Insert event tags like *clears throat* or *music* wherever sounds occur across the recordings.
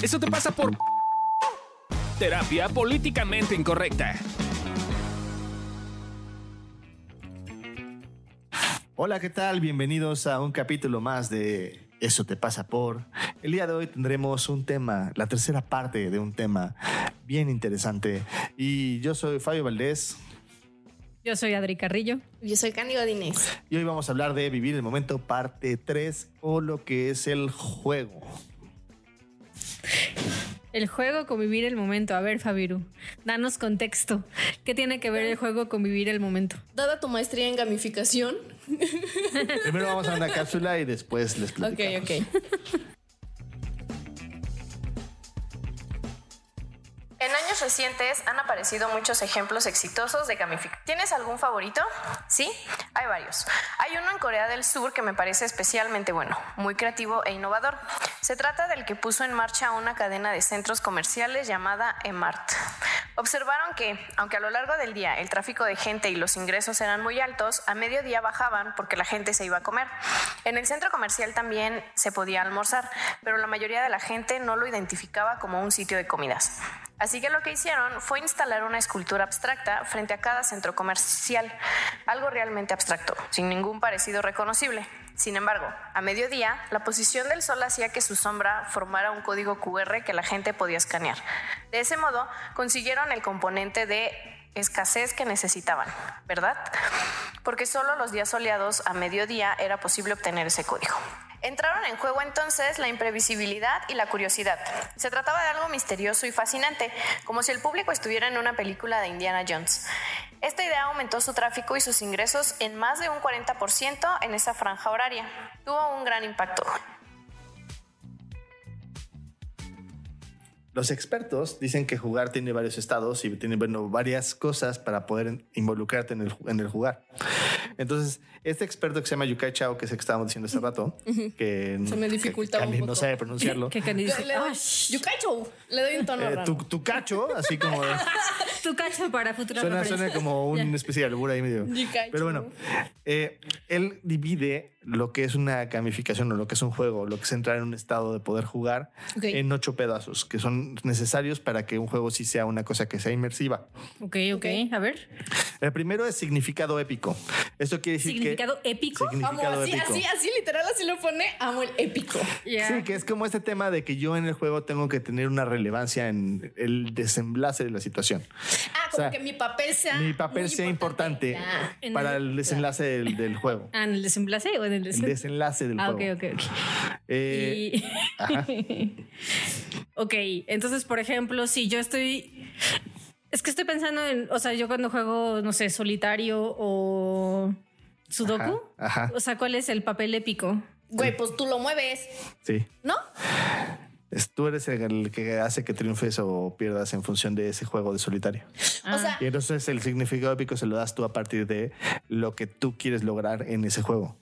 Eso te pasa por terapia políticamente incorrecta. Hola, ¿qué tal? Bienvenidos a un capítulo más de Eso te pasa por. El día de hoy tendremos un tema, la tercera parte de un tema bien interesante. Y yo soy Fabio Valdés. Yo soy Adri Carrillo. Yo soy Cándido Dinés. Y hoy vamos a hablar de Vivir el Momento, parte 3, o lo que es el juego. El juego con vivir el momento. A ver, Fabiru, danos contexto. ¿Qué tiene que ver el juego con vivir el momento? Dada tu maestría en gamificación. *laughs* Primero vamos a una cápsula y después les platicamos. Ok, ok. En años recientes han aparecido muchos ejemplos exitosos de gamificación. ¿Tienes algún favorito? Sí, hay varios. Hay uno en Corea del Sur que me parece especialmente bueno, muy creativo e innovador. Se trata del que puso en marcha una cadena de centros comerciales llamada Emart. Observaron que, aunque a lo largo del día el tráfico de gente y los ingresos eran muy altos, a mediodía bajaban porque la gente se iba a comer. En el centro comercial también se podía almorzar, pero la mayoría de la gente no lo identificaba como un sitio de comidas. Así que lo que hicieron fue instalar una escultura abstracta frente a cada centro comercial, algo realmente abstracto, sin ningún parecido reconocible. Sin embargo, a mediodía, la posición del sol hacía que su sombra formara un código QR que la gente podía escanear. De ese modo, consiguieron el componente de escasez que necesitaban, ¿verdad? Porque solo los días soleados a mediodía era posible obtener ese código. Entraron en juego entonces la imprevisibilidad y la curiosidad. Se trataba de algo misterioso y fascinante, como si el público estuviera en una película de Indiana Jones. Esta idea aumentó su tráfico y sus ingresos en más de un 40% en esa franja horaria. Tuvo un gran impacto. Los expertos dicen que jugar tiene varios estados y tiene varias cosas para poder involucrarte en el, en el jugar. Entonces, este experto que se llama Yukai Chao, que es el que estábamos diciendo hace rato, que, Se me dificultaba que un no poco. sabe pronunciarlo. *laughs* ¿Qué Candy dice? Le doy, "Ay, Yucacho, le doy un tono Eh, raro. tu, tu cacho, así como *laughs* tu cacho para futuras suena, suena como un especie de albur ahí medio. Yucacho. Pero bueno, eh, él divide lo que es una gamificación o lo que es un juego, lo que es entrar en un estado de poder jugar Ok. en ocho pedazos que son necesarios para que un juego sí sea una cosa que sea inmersiva. Ok, ok. A ver. El primero es significado épico. Esto quiere decir ¿Significado que épico? Amo, significado así, épico. así, así, literal, así lo pone. Amo el épico. Sí, que es como este tema de que yo en el juego tengo que tener una relevancia en el desenlace de la situación. Ah, como O sea, que mi papel sea. Mi papel sea importante. En para el- el desenlace del, del juego. Ah, ¿en el desenlace o en el El desenlace? desenlace del Ah, ok, juego. ok, ok. Eh, Y- ajá. ok, entonces, por ejemplo, si yo estoy. Es que estoy pensando en. O sea, yo cuando juego, no sé, solitario o. Sudoku. Ajá, ajá. O sea, ¿cuál es el papel épico? Güey, pues tú lo mueves, Sí. ¿no? Es- tú eres el que hace que triunfes o pierdas en función de ese juego de solitario. Ah. O sea, Y entonces el significado épico se lo das tú a partir de lo que tú quieres lograr en ese juego.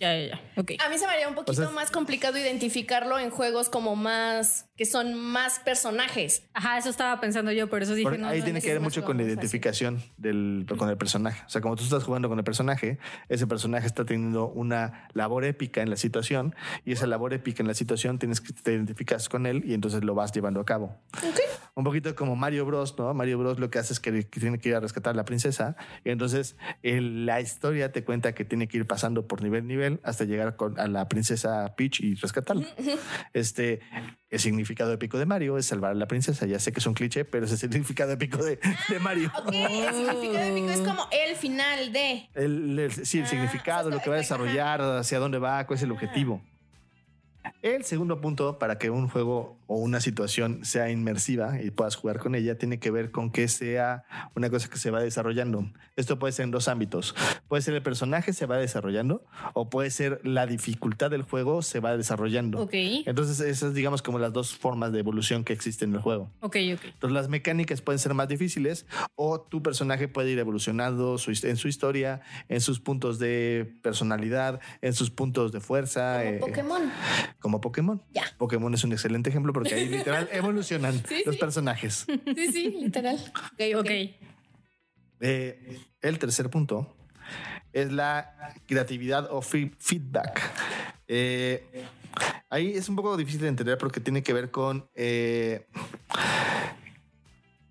Ya, ya, ya. Ok. a mí se me haría un poquito O sea, más complicado identificarlo en juegos como más. Que son más personajes. Ajá, eso estaba pensando yo, por eso dije. No, ahí no, tiene no, que ver mucho con la identificación del, con el personaje. O sea, como tú estás jugando con el personaje, ese personaje está teniendo una labor épica en la situación y esa labor épica en la situación tienes que te identificas con él y entonces lo vas llevando a cabo. Un poquito como Mario Bros, ¿no? Mario Bros lo que hace es que, que tiene que ir a rescatar a la princesa y entonces el- la historia te cuenta que tiene que ir pasando por nivel nivel hasta llegar con, a la princesa Peach y rescatarla. Este, el significado épico de Mario es salvar a la princesa. Ya sé que es un cliché, pero es el significado épico de, de Mario. Ok, el significado épico es como el final de. El, el- sí, el Ah, significado, o sea, lo que va a desarrollar, hacia dónde va, cuál es el objetivo. El segundo punto para que un juego o una situación sea inmersiva y puedas jugar con ella tiene que ver con que sea una cosa que se va desarrollando. Esto puede ser en dos ámbitos. Puede ser el personaje se va desarrollando o puede ser la dificultad del juego se va desarrollando. Ok. Entonces esas digamos como las dos formas de evolución que existen en el juego. Ok, ok. Entonces las mecánicas pueden ser más difíciles o tu personaje puede ir evolucionando en su historia, en sus puntos de personalidad, en sus puntos de fuerza. Como eh, Pokémon. Como Pokémon. Ya. Pokémon es un excelente ejemplo porque ahí literal *laughs* evolucionan Sí, los sí. personajes. Sí, sí, literal. Ok, Ok. Eh, el tercer punto es la creatividad o fe- feedback. Eh, ahí es un poco difícil de entender porque tiene que ver con... eh,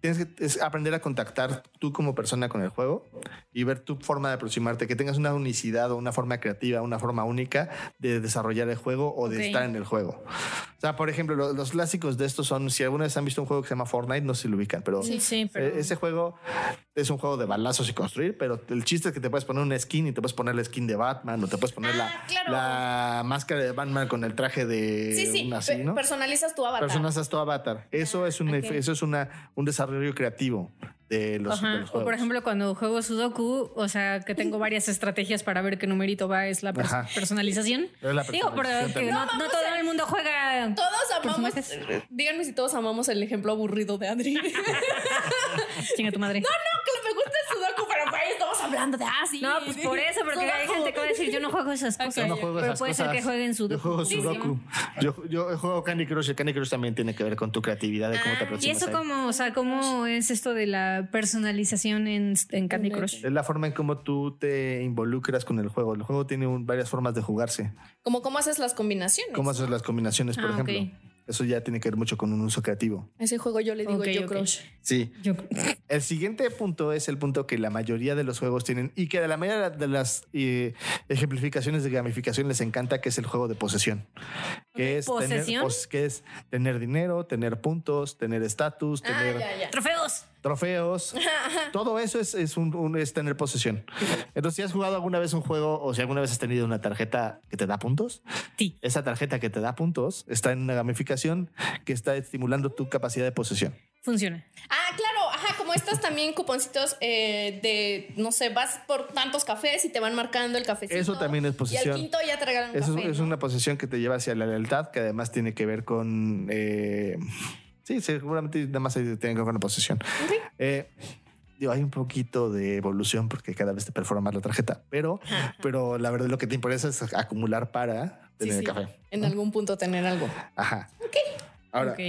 tienes que es aprender a contactar tú como persona con el juego y ver tu forma de aproximarte, que tengas una unicidad o una forma creativa, una forma única de desarrollar el juego o de estar en el juego. O sea, por ejemplo, lo- los, clásicos de estos son, si alguna vez han visto un juego que se llama Fortnite, no sé si lo ubican, pero Sí, sí, pero. eh, Ese juego es un juego de balazos y construir, pero el chiste es que te puedes poner una skin y te puedes poner la skin de Batman o te puedes poner Ah, la, claro. la máscara de Batman con el traje de Sí, sí, una así, ¿no? personalizas tu avatar. Personas tu avatar. Eso es un ok. eso es una un desarrollo creativo de los, Ajá. de los O por ejemplo, cuando juego Sudoku, o sea, que tengo varias estrategias para ver qué numerito va, es la Ajá. personalización. Es la Digo, personalización porque también. no, no todo el mundo juega. Todos amamos. Díganme si todos amamos el ejemplo aburrido de Adri. no, *laughs* no, Chinga tu madre. que me gusta el Sudoku, pero güey, estamos hablando de así. No, pues por eso, porque hay gente que va a decir, yo no juego esas cosas. Yo no juego pero esas puede ser que jueguen Sudoku. Yo juego. Sudoku. Yo, yo juego Candy Crush. El Candy Crush también tiene que ver con tu creatividad de cómo te ¿Y aproximas. eso a él. cómo, o sea, cómo es esto de la personalización en, en Candy Crush? Es la forma en cómo tú te involucras con el juego. El juego tiene un- varias formas de jugarse. Como cómo haces las combinaciones. ¿Cómo haces las combinaciones, por Ah, ejemplo? Eso ya tiene que ver mucho con un uso creativo. Ese juego yo le digo yo crush. Sí. Yo, *laughs* El siguiente punto es el punto que la mayoría de los juegos tienen y que de la mayoría de las eh, ejemplificaciones de gamificación les encanta, que es el juego de posesión. Que es, tener, ¿Posesión? pos- que es tener dinero, tener puntos, tener estatus, Ah, tener ya, ya. ¡Trofeos! trofeos. *laughs* Todo eso es, es, un, un- es tener posesión. Entonces, si has jugado alguna vez un juego o si alguna vez has tenido una tarjeta que te da puntos, Sí. esa tarjeta que te da puntos está en una gamificación que está estimulando tu capacidad de posesión. Funciona. Ah, como estos también cuponcitos eh, de, no sé, vas por tantos cafés y te van marcando el cafecito. Eso también es Y posesión. al quinto ya te regalan un Eso café. es, es una posesión que te lleva hacia la lealtad, que además tiene que ver con. eh, sí, seguramente nada más tiene que ver con la posesión. Eh, digo, hay un poquito de evolución porque cada vez te perfora más la tarjeta, pero, pero la verdad lo que te interesa es acumular para Sí, tener sí, café. En algún punto tener algo. Ajá. Ahora, Ok.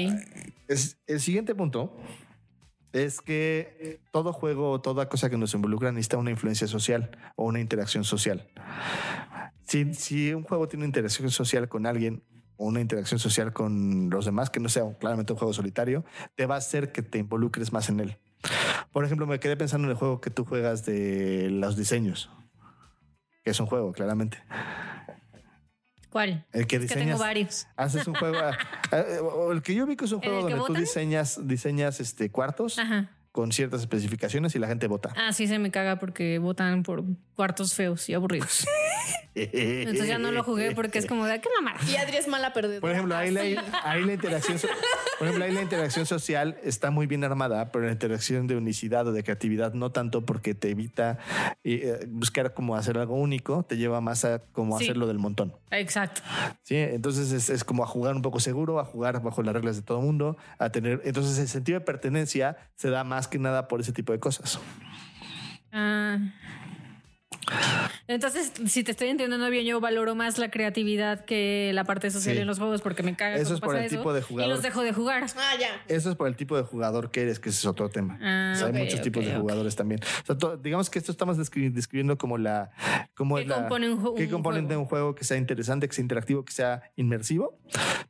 es- el siguiente punto es que todo juego o toda cosa que nos involucra necesita una influencia social o una interacción social. Si, si un juego tiene interacción social con alguien o una interacción social con los demás, que no sea claramente un juego solitario, te va a hacer que te involucres más en él. Por ejemplo, me quedé pensando en el juego que tú juegas de los diseños, que es un juego, claramente. ¿Cuál? El que Es que tengo diseñas. varios. Haces un juego. *laughs* el que yo vi que es un ¿En juego donde tú diseñas, diseñas este, cuartos Ajá. Con ciertas especificaciones y la gente vota. Ah, sí, se me caga porque votan por cuartos feos y aburridos. *laughs* Entonces ya no lo jugué porque es como de qué mamada. Y Adri es mala perdedora. Por ejemplo, ahí la, ahí la interacción, so- por ejemplo, ahí la interacción social está muy bien armada, pero la interacción de unicidad o de creatividad no tanto porque te evita eh, buscar cómo hacer algo único, te lleva más a cómo Sí. hacerlo del montón. Exacto. Sí, entonces es, es como a jugar un poco seguro, a jugar bajo las reglas de todo el mundo, a tener. Entonces el sentido de pertenencia se da más que nada por ese tipo de cosas. Ah. Entonces, si te estoy entendiendo bien, yo valoro más la creatividad que la parte social Sí. en los juegos porque me caga. Eso es por pasa el tipo de jugador. Y los dejo de jugar. Ah, ya. Eso es por el tipo de jugador que eres, que ese es otro tema. Ah, O sea, ok, hay muchos tipos de jugadores también. O sea, digamos que esto estamos descri- describiendo como la. Como ¿Qué es la- compone un ju- qué un componente de un juego que sea interesante, que sea interactivo, que sea inmersivo.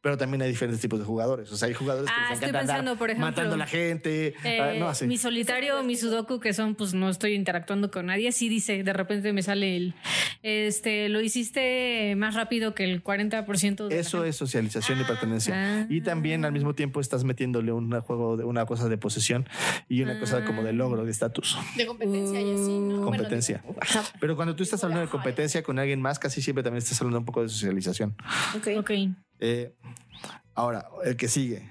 Pero también hay diferentes tipos de jugadores. O sea, hay jugadores que Ah, les estoy pensando, por ejemplo, matando a la gente. Eh, ah, no, así. Mi solitario, mi sudoku, que son, pues no estoy interactuando con nadie. Sí dice, de repente me sale este, lo hiciste más rápido que el 40% de Eso es socialización y pertenencia. ah. Y también al mismo tiempo estás metiéndole un juego de una cosa de posesión y una cosa como de logro, de estatus. De competencia y así, ¿no? Bueno, Competencia. digo. Pero cuando tú estás hablando de competencia con alguien más, casi siempre también estás hablando un poco de socialización. Ok. Ok. Eh, ahora, el que sigue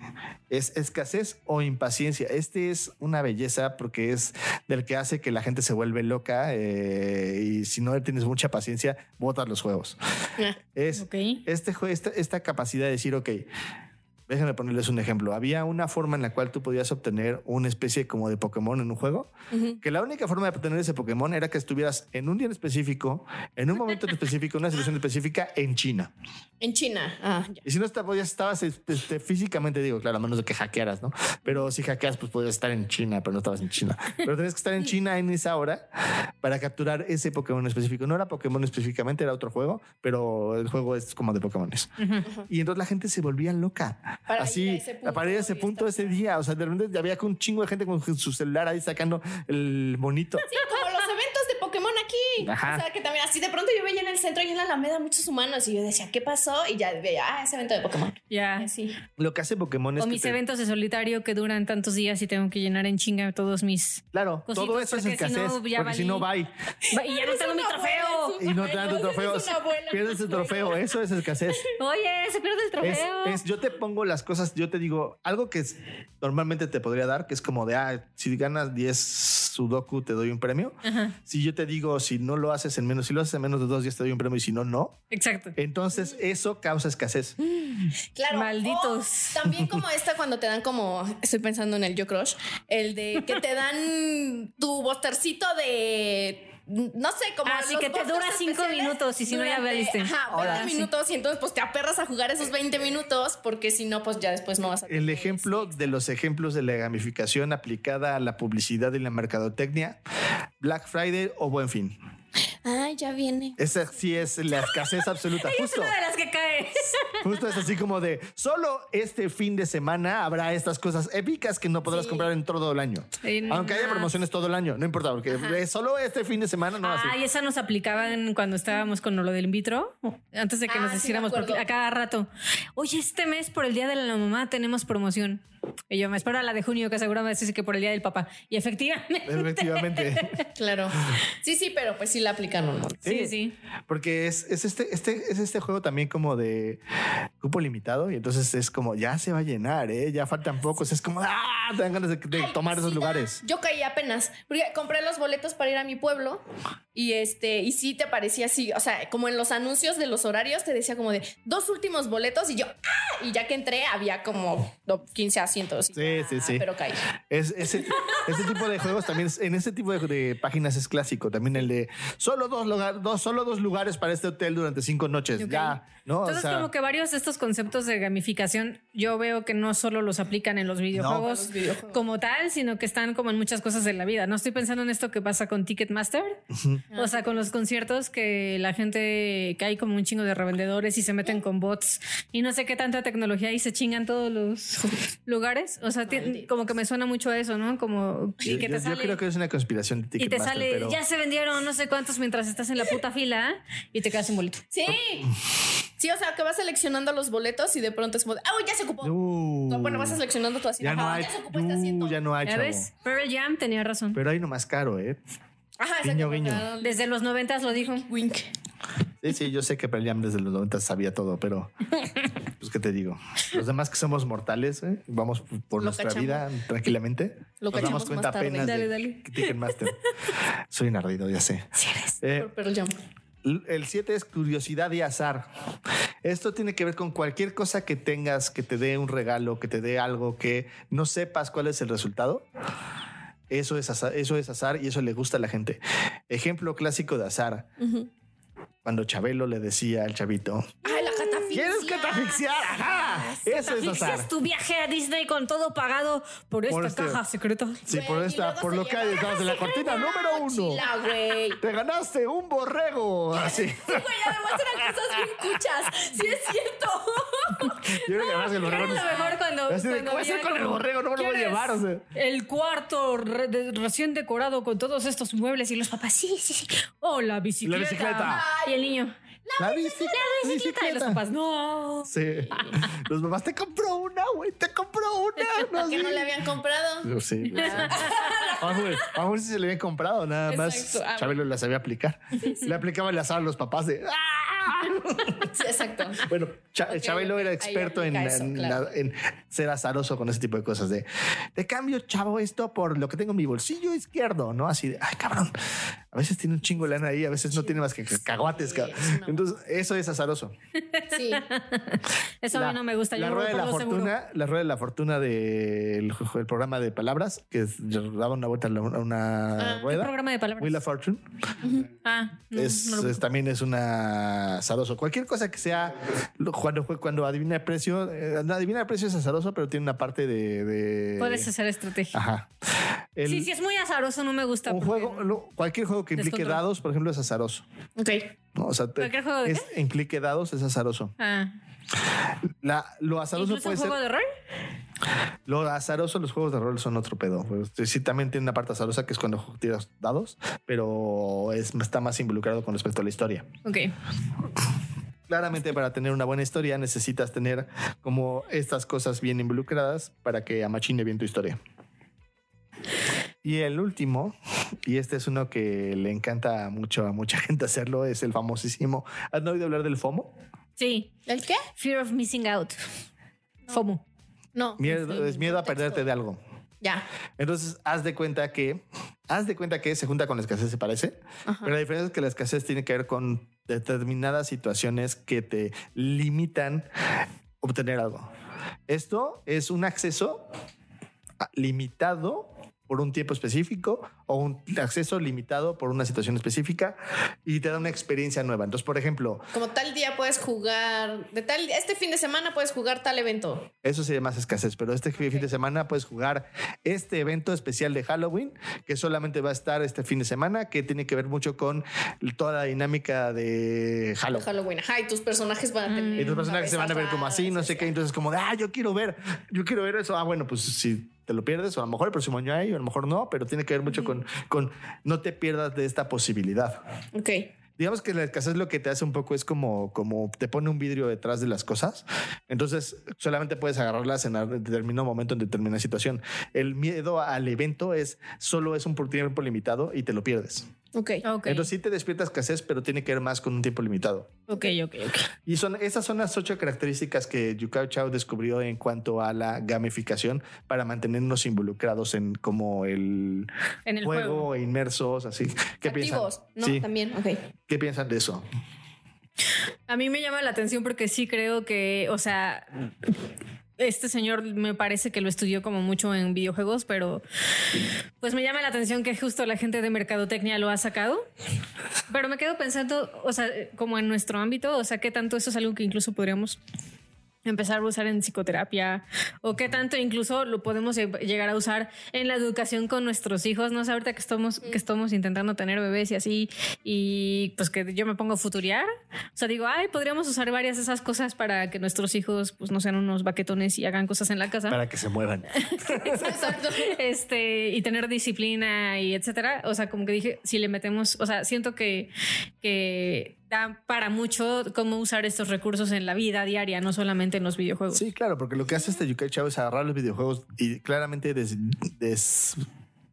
es escasez o impaciencia. Este es una belleza porque es del que hace que la gente se vuelve loca eh, y si no tienes mucha paciencia, botas los juegos. Ah. Es este, esta, esta capacidad de decir, ok, Déjenme ponerles un ejemplo. Había una forma en la cual tú podías obtener una especie como de Pokémon en un juego, que la única forma de obtener ese Pokémon era que estuvieras en un día en específico, en un momento en específico, en una situación específica en China. En China. Ah, ya. Y si no podías, estabas este, este, físicamente, digo, claro, a menos de que hackearas, ¿no? Pero si hackeas, pues podías estar en China, pero no estabas en China. Pero tenías que estar en China en esa hora para capturar ese Pokémon específico. No era Pokémon específicamente, era otro juego, pero el juego es como de Pokémones. Y entonces la gente se volvía loca. Para Así, ir a ese punto para ir a ese punto ese día. O sea, de repente había un chingo de gente con su celular ahí sacando el monito. Sí, como los aquí. Ajá. O sea, que también así de pronto yo veía en el centro y en la Alameda muchos humanos y yo decía, ¿qué pasó? Y ya veía, ah, ese evento de Pokémon. Ya. Así. Lo que hace Pokémon es O que mis te- eventos de solitario que duran tantos días y tengo que llenar en chinga todos mis. Claro, cositas, todo eso es porque si escasez, no, ya porque si no, bye. Y ya no tengo mi trofeo. abuela, Y no te dan tu trofeo. Pierdes el trofeo. Eso es escasez. Oye, se pierde el Es, trofeo. es- yo te pongo las cosas, yo te digo algo que es- normalmente te podría dar, que es como de, ah, si ganas 10 Sudoku te doy un premio. Ajá, Si yo te digo, si no lo haces en menos, si lo haces en menos de dos días te doy un premio y si no, no. exacto. Entonces eso causa escasez. Claro. Malditos. también como esta cuando te dan como, estoy pensando en el Yo Crush, el de que te dan tu bostercito de no sé, como Así Ah, que te dura cinco minutos y si no ya valiste. Ajá, 20 Ahora sí. minutos y entonces pues te aperras a jugar esos 20 minutos porque si no pues ya después no vas a El ejemplo de los ejemplos de la gamificación aplicada a la publicidad y la mercadotecnia, Black Friday o Buen Fin. Ay, ya viene. Esa sí es la escasez absoluta. *laughs* Es Justo. una de las que cae. *laughs* Justo es así como de solo este fin de semana habrá estas cosas épicas que no podrás Sí. comprar en todo el año. Sí, no Aunque haya promociones todo el año, no importa, porque es solo este fin de semana no así. Ay, esa nos aplicaban cuando estábamos con lo del in vitro, antes de que Ah, nos sí, hiciéramos porque a cada rato. Oye, este mes por el día de la mamá tenemos promoción. Y yo me espero a la de junio, que seguramente dice que por el día del papá. Y efectivamente. Efectivamente. *laughs* Claro. Sí, sí, pero pues sí la aplican Sí, sí. Porque es, es este, este, es este juego también como de cupo limitado y entonces es como ya se va a llenar, ¿eh? ya faltan pocos. Es como, ¡ah! Te dan ganas de, de Ay, tomar esos sí, lugares. Yo caí apenas, porque compré los boletos para ir a mi pueblo y este, y sí te parecía así, o sea, como en los anuncios de los horarios te decía como de dos últimos boletos y yo, ¡ah! Y ya que entré había como no, 15 asientos. Y Sí, sí, sí. Pero caí. Es, ese, ese tipo de juegos también, en ese tipo de, de páginas es clásico. También el de solo dos, lugar, dos, solo dos lugares para este hotel durante cinco noches. Ok. Ya, ¿no? O Entonces, sea, como que varios de estos conceptos de gamificación, yo veo que no solo los aplican en los videojuegos, Los videojuegos. como tal, sino que están como en muchas cosas de la vida. No estoy pensando en esto que pasa con Ticketmaster, o sea, con los conciertos que la gente, que hay como un chingo de revendedores y se meten con bots y no sé qué tanta tecnología y se chingan todos los lugares. O sea, como que me suena mucho a eso, ¿no? Como y yo, que te yo- yo sale- creo que es una conspiración de y te Ticketmaster, sale, pero ya se vendieron no sé cuántos mientras estás en la puta fila y te quedas sin boleto. Sí. Sí, o sea, que vas seleccionando los boletos y de pronto es como de, ¡ah, ya se ocupó! Uh, No, bueno, vas seleccionando tu asiento. ya no hay, ya se ocupó este asiento. uh, ya no hay, ¿Ya ves? Pearl Jam tenía razón. Pero hay uno más caro, ¿eh? Ajá, Guiño, Desde los noventas lo dijo. Wink. Sí, sí, yo sé que Pearl Jam desde los 90 sabía todo, pero *laughs* pues qué te digo. Los demás que somos mortales, ¿eh? vamos por Lo nuestra cachamos. vida tranquilamente. Lo Nos damos cuenta más tarde. apenas Dale, de dale. Ticketmaster. Soy un ardido, ya sé. Eh, Por Pearl Jam. El 7 es curiosidad y azar. Esto tiene que ver con cualquier cosa que tengas, que te dé un regalo, que te dé algo que no sepas cuál es el resultado. Eso es azar, eso es azar y eso le gusta a la gente. Ejemplo clásico de azar. Cuando Chabelo le decía al chavito. ¿Quieres catafixiar? Ajá, eso es azar. Asfixias tu viaje a Disney con todo pagado por esta Por este- caja secreta. Sí, Güey, por y esta, luego por se lo que hay lleva- detrás de la cortina número uno. Mochila, güey. Te ganaste un borrego. Así. Güey, además eran cosas bien cuchas. Sí es cierto. Yo creo que además el borrego Era lo mejor cuando. Así de, cuando ¿qué voy a hacer con el como, borrego? No me lo voy a ¿quieres llevar, o sea. El cuarto re- de- recién decorado con todos estos muebles y los papás, sí, sí, sí. Oh, la bicicleta. bicicleta. Y el niño, La bicicleta. la bicicleta. Y los papás, no. Sí. Los mamás te compró una, güey. Te compró una. No, que sí. no le habían comprado. Yo sí. yo sí. Vamos a ver, vamos a ver si se le habían comprado. Nada más Exacto. Ah, Chabelo las sabía aplicar. Le aplicaba el azar a los papás de. ¡Ah! Sí, exacto. Bueno, Ok, Chabelo era experto en, aplica eso, en- claro. en ser azaroso con ese tipo de cosas. De, de cambio, chavo, esto por lo que tengo en mi bolsillo izquierdo, ¿no? Así de, ay, cabrón. A veces tiene un chingo de lana ahí, a veces no tiene más que cacahuates. cabrón. Entonces, eso es azaroso. Sí. *laughs* Eso a mí no me gusta. La yo rueda de la seguro. fortuna, la rueda de la fortuna del el programa de palabras, que es- daba una vuelta a la- una Ah, ¿Qué rueda. programa de palabras? Wheel of Fortune. Ah, no, es, no es- también es una azaroso. Cualquier cosa que sea cuando cuando adivina el precio, eh, adivina el precio es azaroso, pero tiene una parte de. de- Puedes hacer estrategia. Ajá. El- sí, sí, es muy azaroso, no me gusta. un juego, cualquier juego que implique Descontrol. dados, por ejemplo, es azaroso. Ok. ¿no? O sea, ¿Cualquier juego de es, implique dados es azaroso. Ah, La, lo azaroso ¿Incluso puede un ser. juego de rol? Lo azaroso, los juegos de rol son otro pedo. Pues, sí, también tiene una parte azarosa que es cuando tiras dados, pero es, está más involucrado con respecto a la historia. Ok. Claramente para tener una buena historia necesitas tener como estas cosas bien involucradas para que amachine bien tu historia. Y el último, y este es uno que le encanta mucho a mucha *laughs* gente hacerlo, es el famosísimo. ¿Has oído hablar del FOMO? Sí. ¿El qué? Fear of missing out. FOMO. No. Miedo, es miedo a perderte de algo. Ya. Entonces, haz de cuenta que, haz de cuenta que se junta con la escasez, se parece, pero la diferencia es que la escasez tiene que ver con determinadas situaciones que te limitan obtener algo. Esto es un acceso limitado por un tiempo específico o un acceso limitado por una situación específica y te da una experiencia nueva. Entonces, por ejemplo, Como tal día puedes jugar, de tal, este fin de semana puedes jugar tal evento. Eso sería más escasez, pero este fin de semana puedes jugar este evento especial de Halloween, que solamente va a estar este fin de semana, que tiene que ver mucho con toda la dinámica de de Halloween. Halloween. Ajá, y tus personajes van a tener. Y tus personajes se van a ver como así, no sé qué. Entonces, como de, ah, yo quiero ver, yo quiero ver eso. Ah, bueno, pues si te lo pierdes, o a lo mejor el próximo año hay, o a lo mejor no, pero tiene que ver mucho con, con no te pierdas de esta posibilidad. Ok. Digamos que la escasez lo que te hace un poco es como, como te pone un vidrio detrás de las cosas. Entonces solamente puedes agarrarlas en determinado momento, en determinada situación. El miedo al evento es solo es un tiempo limitado y te lo pierdes. Ok. Ok. Entonces sí te despierta escasez, pero tiene que ver más con un tiempo limitado. Ok, ok, ok. Y son esas son las ocho características que Yukao Chao descubrió en cuanto a la gamificación para mantenernos involucrados en como el, En el juego, juego. e inmersos, así. ¿Qué piensan? Activos, ¿no? Sí. También. Ok. ¿Qué piensan de eso? A mí me llama la atención porque sí creo que, o sea, este señor me parece que lo estudió como mucho en videojuegos, pero pues me llama la atención que justo la gente de mercadotecnia lo ha sacado. Pero me quedo pensando, o sea, como en nuestro ámbito, o sea, qué tanto eso es algo que incluso podríamos empezar a usar en psicoterapia o qué tanto incluso lo podemos lle- llegar a usar en la educación con nuestros hijos. No sé, ahorita que estamos, que estamos intentando tener bebés y así, y pues que yo me pongo a futuriar. O sea, digo, ay, podríamos usar varias de esas cosas para que nuestros hijos pues no sean unos baquetones y hagan cosas en la casa. Para que se muevan. *laughs* Exacto. Este, y tener disciplina y etcétera. O sea, como que dije, si le metemos, o sea, siento que, que da para mucho cómo usar estos recursos en la vida diaria, no solamente en los videojuegos. Sí, claro, porque lo que hace este Yukai Chao es agarrar los videojuegos y claramente des- des-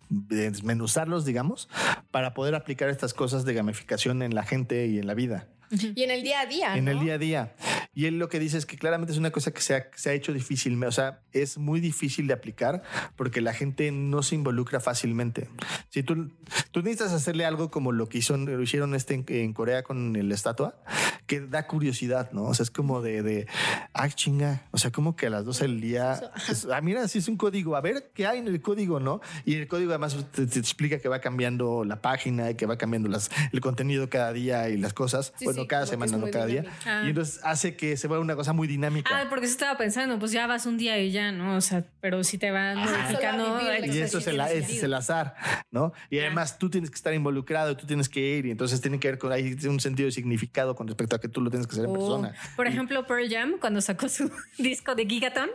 desmenuzarlos, digamos, para poder aplicar estas cosas de gamificación en la gente y en la vida. Y en el día a día. en el ¿no? día a día. Y él lo que dice es que claramente es una cosa que se ha, se ha hecho difícil, o sea, es muy difícil de aplicar porque la gente no se involucra fácilmente. Si tú, tú necesitas hacerle algo como lo que hizo, lo hicieron este en, en Corea con el estatua, que da curiosidad, ¿no? O sea, es como de, de ay, chinga, o sea, como que a las 12 del día, es- ah, mira, si es un código, a ver qué hay en el código, ¿no? Y el código además te, te explica que va cambiando la página y que va cambiando las, el contenido cada día y las cosas. Sí, bueno, sí, cada semana, no cada día. Ah. Y entonces hace que se vuelva una cosa muy dinámica. Ah, porque sí estaba pensando, pues ya vas un día y ya, ¿no? O sea, pero si te van modificando. Solo a vivir la ay, y eso es el, es el azar, ¿no? Y además tú tienes que estar involucrado, tú tienes que ir y entonces tiene que ver con hay un sentido de significado con respecto a que tú lo tienes que hacer en O, persona. por ejemplo, Pearl Jam, cuando sacó su *laughs* disco de Gigaton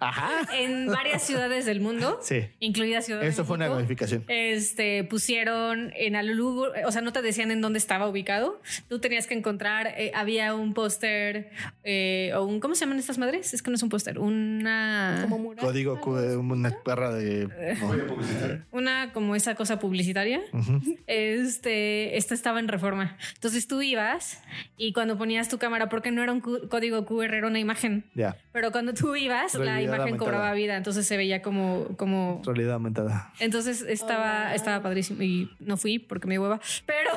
Ajá. en varias ciudades del mundo, Sí. incluida Ciudad de Eso fue una México, gamificación. Este pusieron en lugar, o sea, no te decían en dónde estaba ubicado. Tú tenías que encontrar, eh, había un póster eh, o un, ¿cómo se llaman estas madres? Es que no es un póster, una... Como mural. Código, cu- una perra de. no. Una como esa cosa publicitaria. Este, esta estaba en reforma. Entonces tú ibas y cuando ponías tu cámara, porque no era un código QR, era una imagen. Ya, Pero cuando tú ibas, la Realidad imagen aumentada. cobraba vida. Entonces se veía como, como realidad aumentada. Entonces estaba, Oh, wow. estaba padrísimo y no fui porque me hueva, pero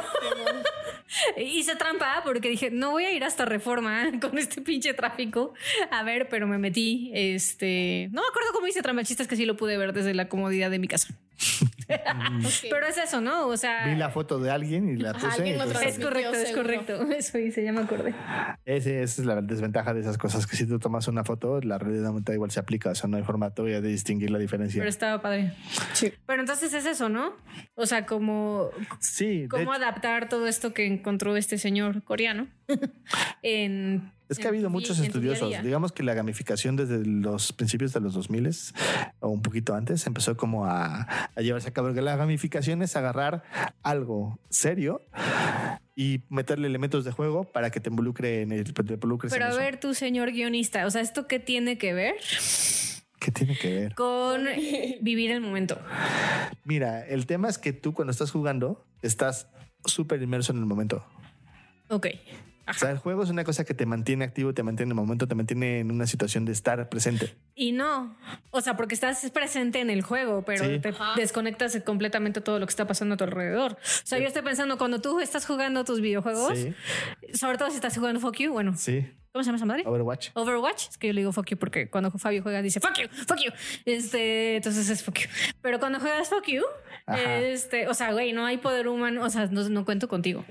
*laughs* hice trampa porque dije, no voy a ir hasta reforma *laughs* con este pinche tráfico. A ver, pero me metí, este, no me acuerdo cómo hice trampa, el chiste es que sí lo pude ver desde la comodidad de mi casa. *laughs* Pero es eso, ¿no? O sea, Vi la foto de alguien y la Ajá, puse. alguien y lo es correcto, es correcto. *laughs* Eso hice, ya me acordé. ese- esa es la desventaja de esas cosas, que si tú tomas una foto, la realidad aumentada igual se aplica, o sea, no hay forma todavía de distinguir la diferencia. Pero estaba padre. Sí. Pero entonces es eso, ¿no? O sea, como sí, de cómo adaptar todo esto que encontró este señor coreano *laughs* en es que ha habido muchos estudiosos. Digamos que la gamificación desde los principios de los 2000 o un poquito antes empezó como a, a llevarse a cabo. Porque la gamificación es agarrar algo serio y meterle elementos de juego para que te involucre en el, te involucres Pero en a ver, tu señor guionista, o sea, ¿esto qué tiene que ver ¿Qué tiene que ver? con vivir el momento? Mira, el tema es que tú cuando estás jugando estás súper inmerso en el momento. Ok. O sea, el juego es una cosa que te mantiene activo, te mantiene en el momento, te mantiene en una situación de estar presente. Y no, o sea, porque estás presente en el juego, pero Sí. te Ajá. desconectas de completamente todo lo que está pasando a tu alrededor. O sea, yo estoy pensando, cuando tú estás jugando tus videojuegos, Sí, sobre todo si estás jugando Fuck You, bueno, sí. ¿cómo se llama esa madre? Overwatch. Overwatch, es que yo le digo fuck you porque cuando Fabio juega dice fuck you, fuck you. Este, entonces es fuck you. Pero cuando juegas fuck you, Ajá. este, o sea, güey, no hay poder humano, o sea, no, no cuento contigo.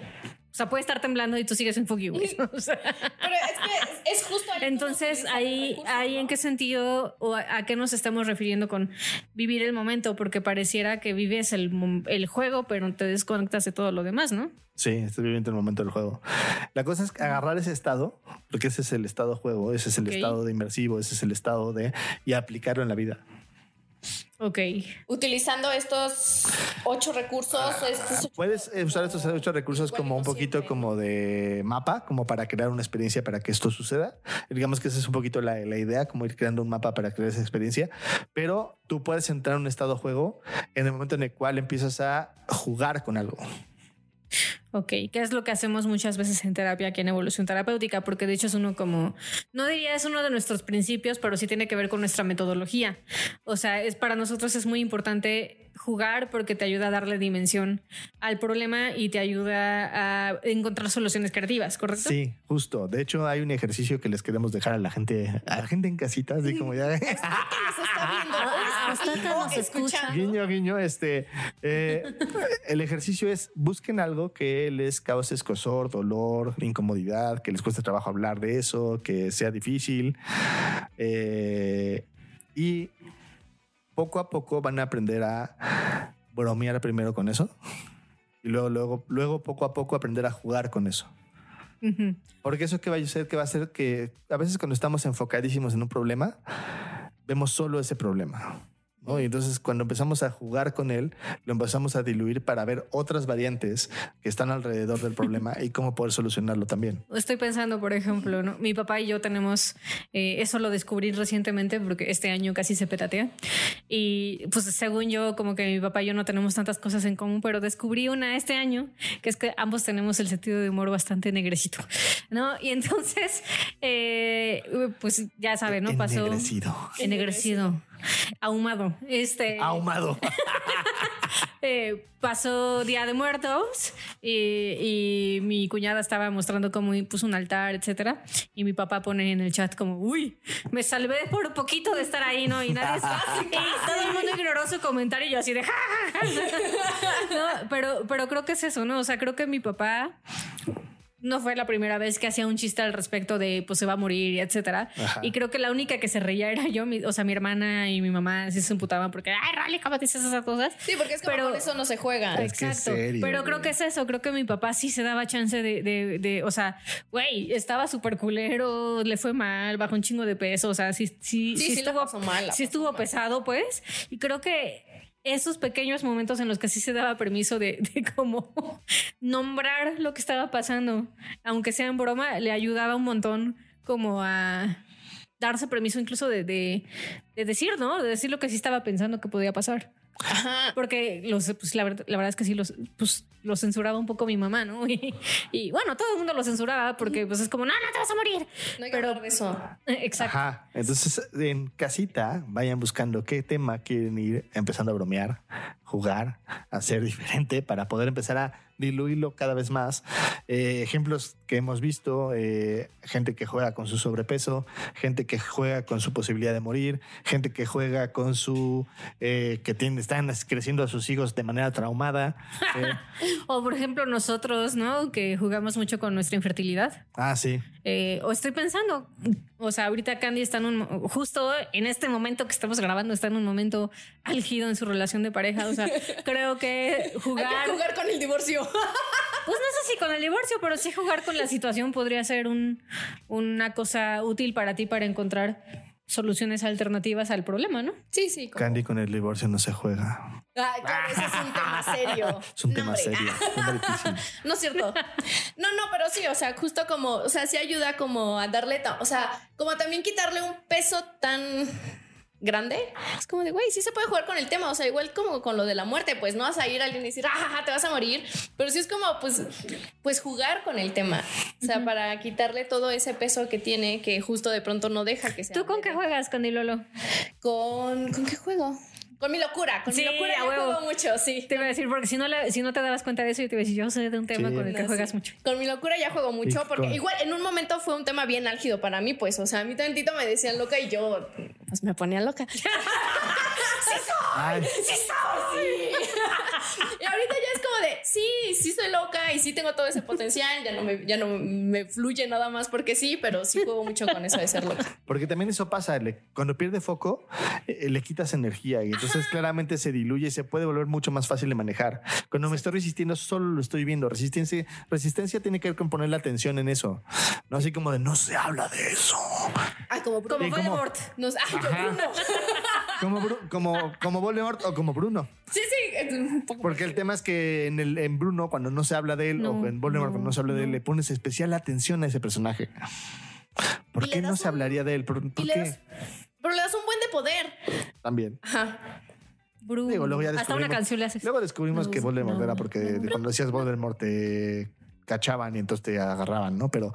O sea, puede estar temblando y tú sigues en fuck you, güey. O sea, Pero es que es, justo ahí entonces, ahí, ahí en qué sentido o a, a qué nos estamos refiriendo con vivir el momento, porque pareciera que vives el, el juego, pero te desconectas de todo lo demás, ¿no? Sí, estás viviendo el momento del juego. La cosa es que agarrar ese estado, porque ese es el estado juego, ese es el estado de inmersivo, ese es el estado de y aplicarlo en la vida. Ok. Utilizando estos ocho recursos, estos ocho- Puedes usar estos ocho recursos como un no poquito siempre. como de mapa, como para crear una experiencia para que esto suceda. Digamos que esa es un poquito la, la idea, como ir creando un mapa para crear esa experiencia. Pero tú puedes entrar en un estado juego en el momento en el cual empiezas a jugar con algo. Ok, que es lo que hacemos muchas veces en terapia, aquí en evolución terapéutica, porque de hecho es uno como, no diría es uno de nuestros principios, pero sí tiene que ver con nuestra metodología. O sea, es para nosotros es muy importante jugar porque te ayuda a darle dimensión al problema y te ayuda a encontrar soluciones creativas, ¿correcto? Sí, justo. De hecho, hay un ejercicio que les queremos dejar a la gente, a la gente en casita, así como ya. *laughs* nos está viendo, O nos escucha. Guiño, guiño, este. eh, el ejercicio es busquen algo que les cause escosor, dolor, incomodidad, que les cueste trabajo hablar de eso, que sea difícil. eh, y poco a poco van a aprender a bromear primero con eso. Y luego, luego, luego poco a poco aprender a jugar con eso. Porque eso que va a hacer que va a hacer que a veces cuando estamos enfocadísimos en un problema, vemos solo ese problema. ¿No? Y entonces cuando empezamos a jugar con él, lo empezamos a diluir para ver otras variantes que están alrededor del problema y cómo poder solucionarlo también. Estoy pensando, por ejemplo, ¿no? mi papá y yo tenemos, eh, eso lo descubrí recientemente porque este año casi se petatea. Y pues según yo, como que mi papá y yo no tenemos tantas cosas en común, pero descubrí una este año, que es que ambos tenemos el sentido de humor bastante negrecito, ¿no? Y entonces, eh, pues ya saben, ¿no? Pasó... Ennegrecido. Ennegrecido. Ahumado. Este, Ahumado. *laughs* eh, pasó Día de Muertos y, y mi cuñada estaba mostrando cómo puso un altar, etcétera. Y mi papá pone en el chat como, uy, me salvé por poquito de estar ahí, ¿no? Y nadie *laughs* y todo el mundo ignoró su comentario y yo así de, "Ja, ja, ja". *laughs* No, pero, pero creo que es eso, ¿no? O sea, creo que mi papá no fue la primera vez que hacía un chiste al respecto de pues se va a morir y etcétera. Ajá. Y creo que la única que se reía era yo, mi- o sea, mi hermana y mi mamá sí se emputaban porque, ay, Rally, ¿cómo dices esas cosas? Sí, porque es como Pero- con eso no se juega. Es que Exacto. serio, Pero creo que es eso. Creo que mi papá sí se daba chance de, de, de- o sea, güey, estaba súper culero, le fue mal, bajó un chingo de peso. O sea, sí, sí, Sí, estuvo, pasó mal, sí pasó estuvo mal. pesado, pues. Y creo que esos pequeños momentos en los que sí se daba permiso de, de como *laughs* nombrar lo que estaba pasando, aunque sea en broma, le ayudaba un montón como a darse permiso incluso de, de, de decir, ¿no? De decir lo que sí estaba pensando que podía pasar. Ajá. Porque los, pues, la, verdad, la verdad es que sí los, pues, los censuraba un poco mi mamá, ¿no? *laughs* Y, y, bueno, todo el mundo lo censuraba porque pues es como, no, no te vas a morir. No hay que Pero- hablar de eso. Exacto. Ajá. Entonces, en casita, vayan buscando qué tema quieren ir empezando a bromear, jugar, hacer diferente para poder empezar a diluirlo cada vez más. Eh, ejemplos que hemos visto, eh, gente que juega con su sobrepeso, gente que juega con su posibilidad de morir, gente que juega con su, eh, que tiene, están creciendo a sus hijos de manera traumada. *laughs* Eh, O por ejemplo nosotros, ¿no? Que jugamos mucho con nuestra infertilidad. ah, sí. Eh, o estoy pensando, o sea, ahorita Candy está en un, justo en este momento que estamos grabando, está en un momento álgido en su relación de pareja. O sea, *laughs* creo que Hay jugar, que jugar con el divorcio. *laughs* pues no sé si con el divorcio, pero sí jugar con la situación podría ser un, una cosa útil para ti para encontrar soluciones alternativas al problema, ¿no? Sí, sí. Candy con el divorcio no se juega. Ay, claro, ese es un tema serio. *laughs* Es un No, tema hombre. serio. *laughs* No es cierto. No, no, pero sí, o sea, justo como, o sea, sí ayuda como a darle, o sea, como también quitarle un peso tan grande. Es como de, güey, sí se puede jugar con el tema, o sea, igual como con lo de la muerte, pues no vas a ir a alguien y decir, ah, te vas a morir, pero sí es como, pues, pues jugar con el tema, o sea, para quitarle todo ese peso que tiene, que justo de pronto no deja que sea. ¿Tú con qué juegas, Candy Lolo? Con, ¿con qué juego? Con mi locura, con Sí, mi locura yo huevo. juego mucho, sí. Te iba a decir, porque si no, la- si no te dabas cuenta de eso, yo te iba a decir, yo sé de un tema Sí. con el que No, juegas sí. mucho. Con mi locura ya juego mucho, porque con- igual en un momento fue un tema bien álgido para mí, pues, o sea, a mí tantito me decían loca y yo, pues me ponía loca. *laughs* sí Ay, soy, sí soy. *laughs* y ahorita ya es como de, sí, sí soy loca y sí tengo todo ese potencial, ya no me, ya no me fluye nada más porque sí, pero sí juego mucho con eso de ser loca. Porque también eso pasa, le- cuando pierde foco, eh, le quitas energía y entonces claramente se diluye y se puede volver mucho más fácil de manejar. Cuando me estoy resistiendo, solo lo estoy viendo. Resistencia, resistencia tiene que ver con poner la atención en eso. No así como de no se habla de eso. Ah, como. Como Sí, como- Voldemort. Nos, ah, yo Bruno. Como, Bru- como, como Voldemort o como Bruno. Sí, sí, es un poco. Porque el tema es que en, el, en Bruno, cuando no se habla de él, No, o en Voldemort, cuando no se habla de él, le pones especial atención a ese personaje. ¿Por Y le qué no das se un- hablaría de él? ¿Por, por y le qué? das- pero le das un buen de poder. También. Ajá. Bruno. Digo, luego ya Hasta una descubrimos- canción le haces. Luego descubrimos que Voldemort no, era porque cuando decías Voldemort te cachaban y entonces te agarraban, ¿no? Pero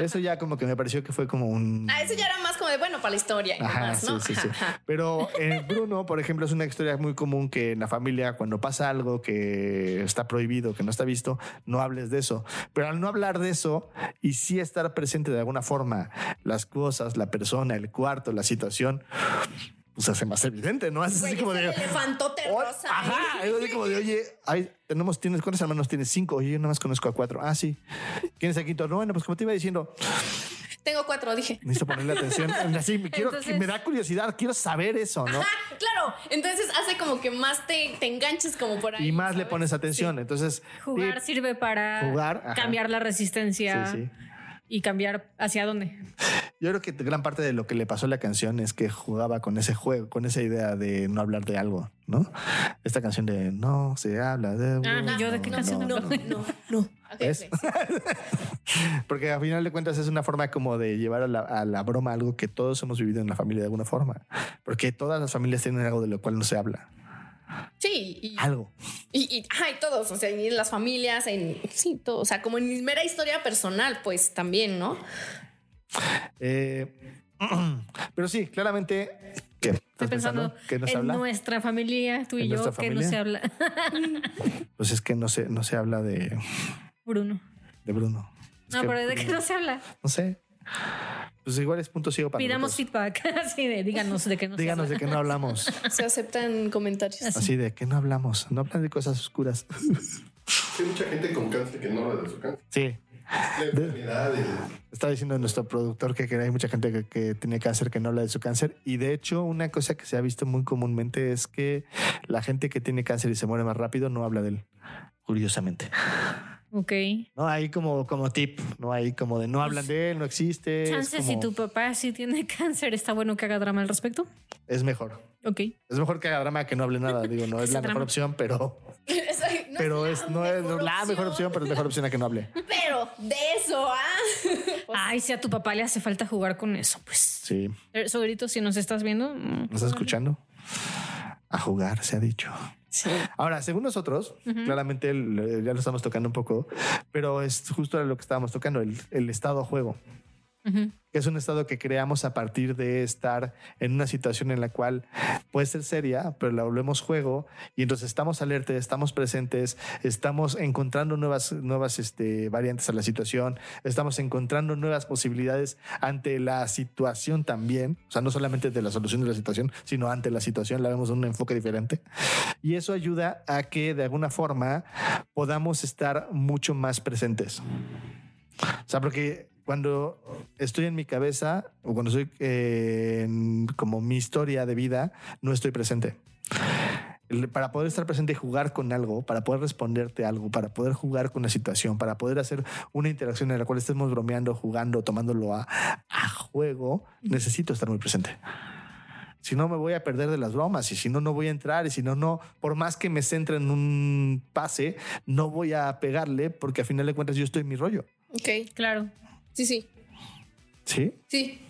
eso ya como que me pareció que fue como un... Ah, eso ya era más como de, bueno, para la historia y Ajá, demás, sí, ¿no? sí, sí. Ajá. Pero *laughs* en Bruno, por ejemplo, es una historia muy común que en la familia, cuando pasa algo que está prohibido, que no está visto, no hables de eso. Pero al no hablar de eso y sí estar presente de alguna forma, las cosas, la persona, el cuarto, la situación, pues hace más evidente, ¿no? Es así Güey, como de. el elefantote "Oh, rosa, Ajá, ¿eh?" es así como de, oye, ay, tenemos, tienes, ¿cuántos hermanos tienes? Cinco. Oye, yo nada más conozco a cuatro. Ah, sí. ¿Quién es el quinto? No, bueno, pues como te iba diciendo, Tengo cuatro, dije. necesito ponerle atención. *laughs* Así, me quiero, Entonces- me da curiosidad, quiero saber eso, ¿no? Ajá, claro. Entonces hace como que más te, te enganches como por ahí. y más le pones atención. Entonces, Jugar sirve para Jugar, cambiar la resistencia Sí, sí. Y cambiar hacia dónde. yo creo que gran parte de lo que le pasó a la canción es que jugaba con ese juego, con esa idea de no hablar de algo, ¿no? Esta canción de no se habla de. Ah, ¿yo de qué No, canción no, no, no. *laughs* *laughs* Porque al final de cuentas es una forma como de llevar a la, a la broma algo que todos hemos vivido en la familia de alguna forma. Porque todas las familias tienen algo de lo cual no se habla. Sí, y, Algo. y, y, ajá, y todos, o sea, y en las familias, en sí, todo, o sea, como en mi mera historia personal, pues también, ¿no? Eh, *clears throat* pero sí, claramente. ¿Qué? ¿Estás Estoy pensando ¿Que no se en habla? nuestra familia, tú y ¿En yo, que no se habla. *laughs* Pues es que no se, no se habla de, Bruno. de Bruno. Es No, pero ¿de qué no se habla? No sé. Pues igual es punto ciego para Pidamos nosotros. feedback. *laughs* Así de, díganos de qué no Díganos de qué no hablamos. Se aceptan comentarios. Así de qué no hablamos. No hablan de cosas oscuras. Hay mucha gente con cáncer que no habla de su cáncer. Sí. La enfermedad, el- Está diciendo nuestro productor que, que hay mucha gente que, que tiene cáncer que no habla de su cáncer. Y de hecho, una cosa que se ha visto muy comúnmente es que la gente que tiene cáncer y se muere más rápido no habla de él. Curiosamente. Ok. No hay como, como tip, no hay como de no hablan de él, no existe. es Chances como- si tu papá sí tiene *laughs* cáncer, está bueno que haga drama al respecto. Es mejor. Ok. Es mejor que haga drama que no hable nada. *laughs* Digo, no es la mejor opción, pero, no pero es, no es la mejor opción, pero es mejor opción a que no hable. *laughs* Pero de eso, ¿ah? Ay, si a tu papá le hace falta jugar con eso, pues. Sí. Eh, Sobrito, si nos estás viendo. mm, ¿Me estás escuchando? A jugar, se ha dicho. Sí. Ahora, según nosotros, claramente el- ya lo estamos tocando un poco, pero es justo lo que estábamos tocando, el, el estado a juego. Es un estado que creamos a partir de estar en una situación en la cual puede ser seria, pero la volvemos juego y entonces estamos alertes, estamos presentes, estamos encontrando nuevas, nuevas este, variantes a la situación, estamos encontrando nuevas posibilidades ante la situación también, o sea, no solamente de la solución de la situación, sino ante la situación, la vemos de un enfoque diferente. Y eso ayuda a que de alguna forma podamos estar mucho más presentes. O sea, porque cuando estoy en mi cabeza o cuando estoy eh, en como mi historia de vida, no estoy presente. Para poder estar presente y jugar con algo, para poder responderte algo, para poder jugar con la situación, para poder hacer una interacción en la cual estemos bromeando, jugando, tomándolo a, a juego, necesito estar muy presente. Si no, me voy a perder de las bromas y si no, no voy a entrar y si no, no, por más que me centre en un pase, no voy a pegarle porque a final de cuentas yo estoy en mi rollo. Ok. Claro. Sí, sí. ¿Sí? Sí.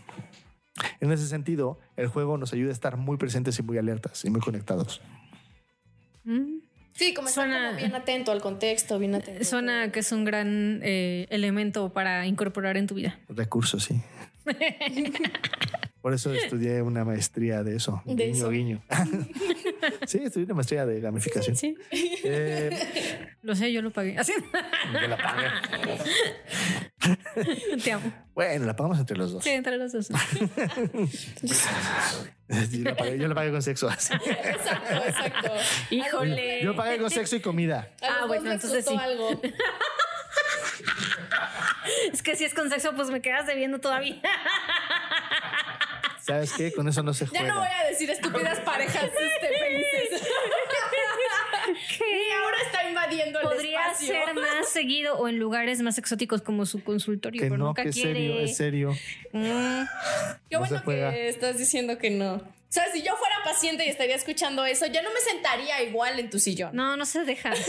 En ese sentido, el juego nos ayuda a estar muy presentes y muy alertas y muy conectados. Mm. Sí, como Suena- como bien atento al contexto, bien atento. Suena que es un gran eh, elemento para incorporar en tu vida. Recursos, sí. *laughs* Por eso estudié una maestría de eso. De guiño, eso. guiño. *laughs* sí, estudié una maestría de gamificación. Sí. Eh, Lo sé, yo lo pagué. Así. yo la pagué. Te amo. Bueno, la pagamos entre los dos. Sí, entre los dos. Yo la pagué, yo la pagué con sexo. así. Exacto, exacto. Híjole. Yo pagué con sexo y comida. Ah, bueno, entonces sí. algo. Es que si es con sexo, pues me quedas debiendo todavía. ¿Sabes qué? Con eso no se Ya juega. no voy a decir estúpidas parejas *laughs* este, felices. *laughs* Y ahora está invadiendo el Podría espacio. ser más seguido o en lugares más exóticos como su consultorio, que pero no, nunca que es quiere. serio, es serio. Mm, Qué No se bueno juega. que estás diciendo que no. O sea, si yo fuera paciente y estaría escuchando eso, ya no me sentaría igual en tu sillón. no, no se deja. *laughs* yo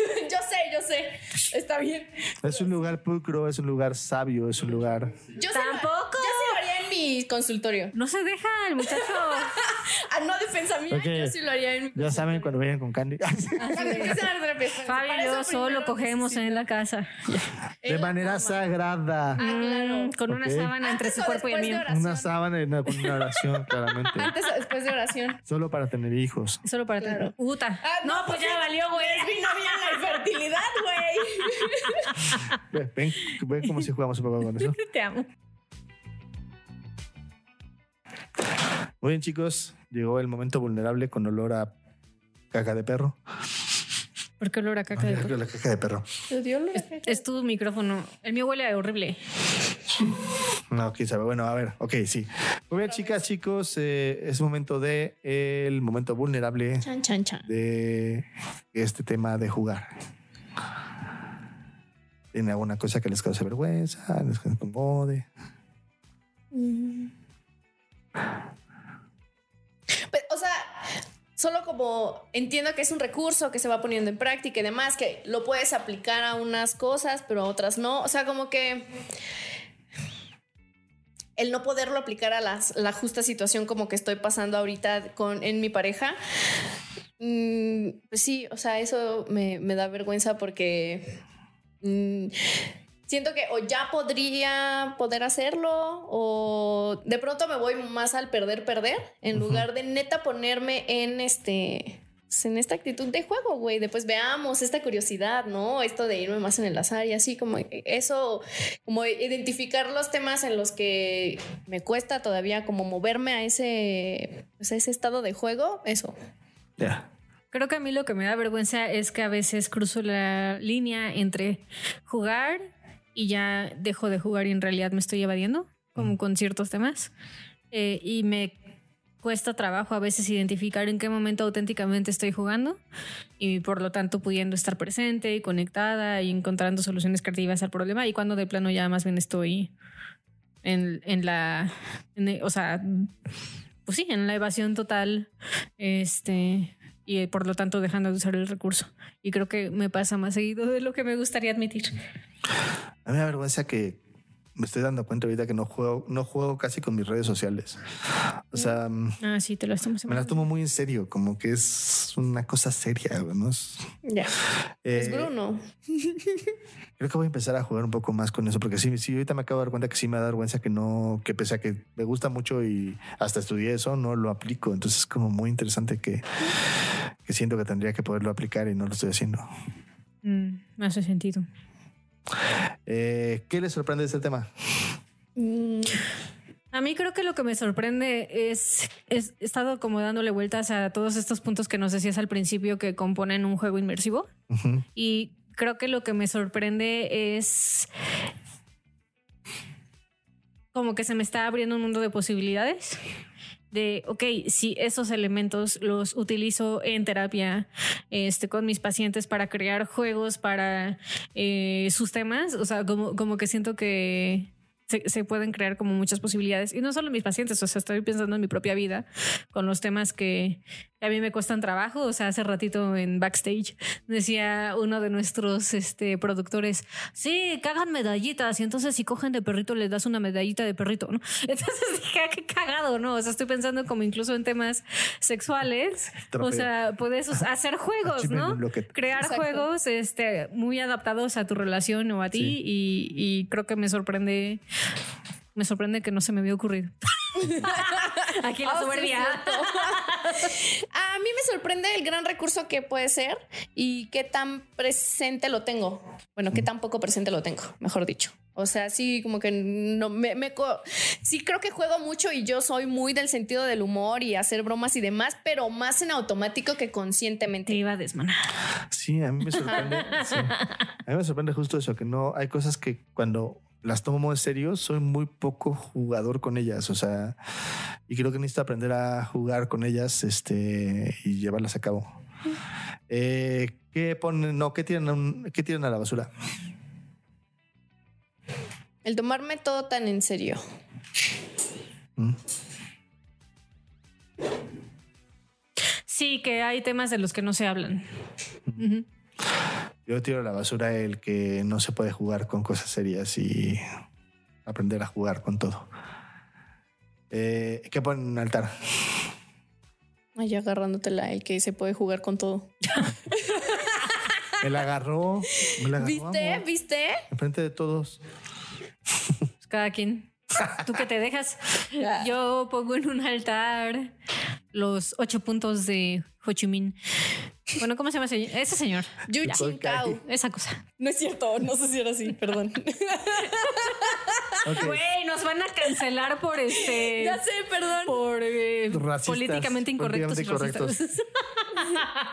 sé, yo sé. Está bien. Es un lugar pulcro, es un lugar sabio, es un lugar. Yo Tampoco. yo sí lo haría en mi consultorio. No se deja el muchacho. A *laughs* no defensa mía, Ok. yo sí lo haría en mi Ya saben cuando vayan con Candy. *laughs* Cuando empiecen a terapia, Fabio y yo solo cogemos necesito- en la casa. De manera sagrada. Ah, claro. Mm, Con una sábana entre su cuerpo y el mío. oración. Una sábana y una, con una oración, claramente. Antes o después de oración. Solo para tener hijos. Solo para Claro. ti. Uta. Ah, no, pues ya valió, güey. Les vino bien la infertilidad, güey. *laughs* Ve- Ven, ven cómo si jugamos un poco con eso. Te amo. Muy bien, chicos. Llegó el momento vulnerable con olor a caca de perro. ¿Por qué olor a caca de perro? La caca de perro. Te dio olor a Es, es tu micrófono. El mío huele a horrible. No, quién sabe. Bueno, a ver. Ok, sí. Muy bien, chicas, chicos. eh, es momento de el momento vulnerable Chan, chan, chan. de este tema de jugar. ¿Tiene alguna cosa que les cause vergüenza? ¿Les incomode? O sea, solo como entiendo que es un recurso que se va poniendo en práctica y demás, que lo puedes aplicar a unas cosas, pero a otras no. O sea, como que el no poderlo aplicar a la justa situación como que estoy pasando ahorita con, en mi pareja. mm, pues sí, o sea, eso me, me da vergüenza porque mm, siento que o ya podría poder hacerlo o de pronto me voy más al perder, perder, en lugar de neta ponerme en este... pues, En esta actitud de juego, güey, después veamos esta curiosidad, ¿no? Esto de irme más en el azar y así, como eso, como identificar los temas en los que me cuesta todavía como moverme a ese, pues, a ese estado de juego, eso. Ya. Creo que a mí lo que me da vergüenza es que a veces cruzo la línea entre jugar y ya dejo de jugar y en realidad me estoy evadiendo, como con ciertos temas. Eh, y me cuesta trabajo a veces identificar en qué momento auténticamente estoy jugando y por lo tanto pudiendo estar presente y conectada y encontrando soluciones creativas al problema y cuando de plano ya más bien estoy en, en la, en- o sea, pues sí, en la evasión total, este, y por lo tanto dejando de usar el recurso. Y creo que me pasa más seguido de lo que me gustaría admitir. A mí me da vergüenza que me estoy dando cuenta ahorita que no juego, no juego casi con mis redes sociales. O sea, mm, Ah, sí, te lo estamos me las tomo muy en serio, como que es una cosa seria, ¿no? Es- Ya. Es eh, Bruno. *laughs* Creo que voy a empezar a jugar un poco más con eso, porque sí, sí, ahorita me acabo de dar cuenta que sí me da vergüenza que no, que pese a que me gusta mucho y hasta estudié eso, no lo aplico. Entonces es como muy interesante que, que siento que tendría que poderlo aplicar y no lo estoy haciendo. Mm, me hace sentido. Eh, ¿Qué les sorprende de este tema? Mm, A mí creo que lo que me sorprende es, es he estado como dándole vueltas a todos estos puntos que nos decías al principio que componen un juego inmersivo. Y creo que lo que me sorprende es como que se me está abriendo un mundo de posibilidades. De, ok, si esos elementos los utilizo en terapia este, con mis pacientes para crear juegos para eh, sus temas, o sea, como, como que siento que se, se pueden crear como muchas posibilidades. Y no solo mis pacientes, o sea, estoy pensando en mi propia vida con los temas que a mí me cuestan trabajo. O sea, hace ratito en backstage decía uno de nuestros este, productores, sí, cagan medallitas y entonces si cogen de perrito les das una medallita de perrito, ¿no? *laughs* Entonces dije, "Ah, qué cagado, ¿no? O sea, estoy pensando como incluso en temas sexuales. O sea, puedes hacer *laughs* juegos, ¿no? Crear Exacto. juegos este, muy adaptados a tu relación o a ti Sí. y, y creo que me sorprende, me sorprende que no se me había ocurrido. *laughs* *laughs* Aquí la Ah, soberbia. es *laughs* A mí me sorprende el gran recurso que puede ser y qué tan presente lo tengo. Bueno, qué tan poco presente lo tengo, mejor dicho. O sea, sí, como que no me, me co- sí creo que juego mucho y yo soy muy del sentido del humor y hacer bromas y demás, pero más en automático que Te conscientemente. iba a desmanar. Sí, a mí me sorprende. sí. A mí me sorprende justo eso, que no hay cosas que cuando las tomo en serio, soy muy poco jugador con ellas. O sea, y creo que necesito aprender a jugar con ellas este, y llevarlas a cabo. Eh, ¿Qué ponen? No, ¿qué tiran, a un- ¿qué tiran a la basura? El tomarme todo tan en serio. ¿Mm? Sí, que hay temas de los que no se hablan. Ujú. Yo tiro a la basura el que no se puede jugar con cosas serias y aprender a jugar con todo. Eh, ¿Qué ponen en un altar? Ay, agarrándotela, el que se puede jugar con todo. Me la agarró. Me la agarró. ¿Viste? amor, ¿Viste? Enfrente de todos. Pues cada quien. Tú que te dejas. Yo pongo en un altar los ocho puntos de Ho Chi Minh. Bueno, ¿cómo se llama ese, ese señor? Yu Chin Kao. Esa cosa. No es cierto, no sé si era así, perdón. Güey, nos van a cancelar por este. ya sé, perdón. Por eh, Racistas, políticamente incorrectos. y políticamente racistas.